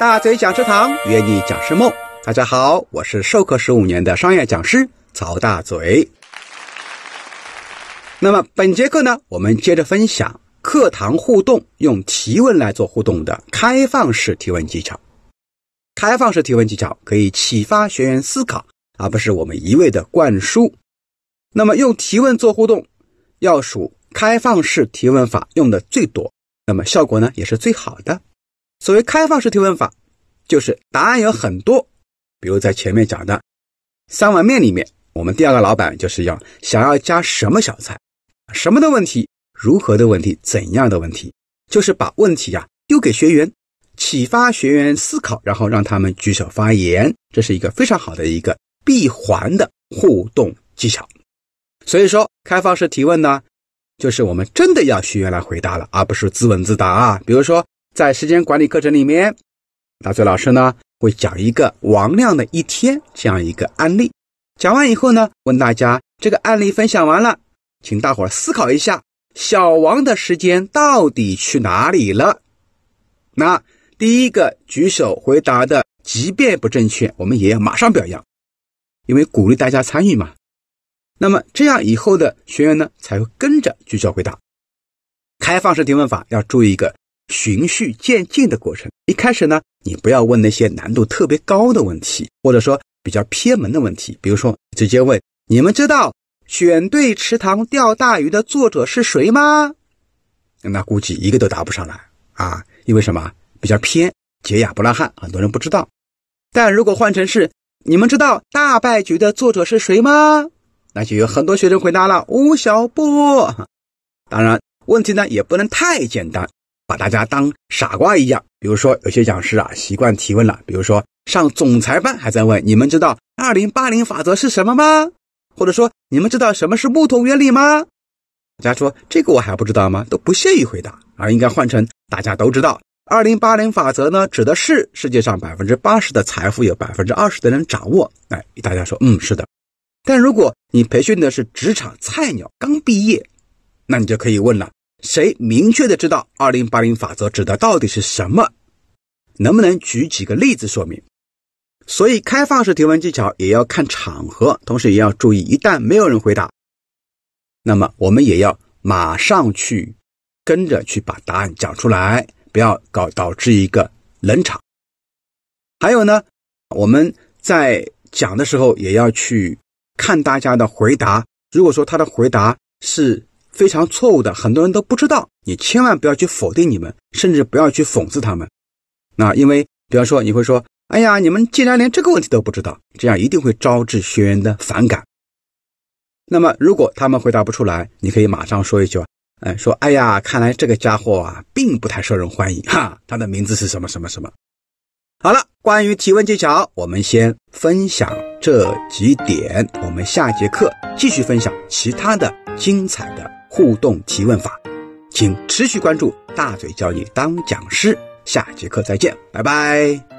大嘴讲师堂约你讲师梦，大家好，我是授课十五年的商业讲师曹大嘴。那么本节课呢，我们接着分享课堂互动用提问来做互动的开放式提问技巧。开放式提问技巧可以启发学员思考，而不是我们一味的灌输。那么用提问做互动，要数开放式提问法用的最多，那么效果呢也是最好的。所谓开放式提问法，就是答案有很多。比如在前面讲的三碗面里面，我们第二个老板就是要想要加什么小菜，什么的问题，如何的问题，怎样的问题，就是把问题呀丢给学员，启发学员思考，然后让他们举手发言，这是一个非常好的一个闭环的互动技巧。所以说，开放式提问呢，就是我们真的要学员来回答了，而不是自问自答啊。比如说。在时间管理课程里面，大嘴老师呢会讲一个王亮的一天这样一个案例。讲完以后呢，问大家这个案例分享完了，请大伙思考一下，小王的时间到底去哪里了？那第一个举手回答的，即便不正确，我们也要马上表扬，因为鼓励大家参与嘛。那么这样以后的学员呢，才会跟着举手回答。开放式提问法要注意一个。循序渐进的过程，一开始呢，你不要问那些难度特别高的问题，或者说比较偏门的问题。比如说，直接问：你们知道《选对池塘钓大鱼》的作者是谁吗？那估计一个都答不上来啊！因为什么？比较偏，解雅不拉汉，很多人不知道。但如果换成是：你们知道《大败局》的作者是谁吗？那就有很多学生回答了：吴晓波。当然，问题呢也不能太简单。把大家当傻瓜一样，比如说有些讲师啊习惯提问了，比如说上总裁班还在问你们知道二零八零法则是什么吗？或者说你们知道什么是木桶原理吗？大家说这个我还不知道吗？都不屑于回答，而应该换成大家都知道二零八零法则呢，指的是世界上百分之八十的财富有百分之二十的人掌握。哎，大家说嗯是的，但如果你培训的是职场菜鸟刚毕业，那你就可以问了。谁明确的知道二零八零法则指的到底是什么？能不能举几个例子说明？所以开放式提问技巧也要看场合，同时也要注意，一旦没有人回答，那么我们也要马上去跟着去把答案讲出来，不要搞导致一个冷场。还有呢，我们在讲的时候也要去看大家的回答，如果说他的回答是。非常错误的，很多人都不知道。你千万不要去否定你们，甚至不要去讽刺他们。那因为，比方说，你会说：“哎呀，你们竟然连这个问题都不知道。”这样一定会招致学员的反感。那么，如果他们回答不出来，你可以马上说一句：“哎，说，哎呀，看来这个家伙啊，并不太受人欢迎哈。他的名字是什么什么什么。”好了，关于提问技巧，我们先分享这几点。我们下节课继续分享其他的精彩的。互动提问法，请持续关注大嘴教你当讲师。下节课再见，拜拜。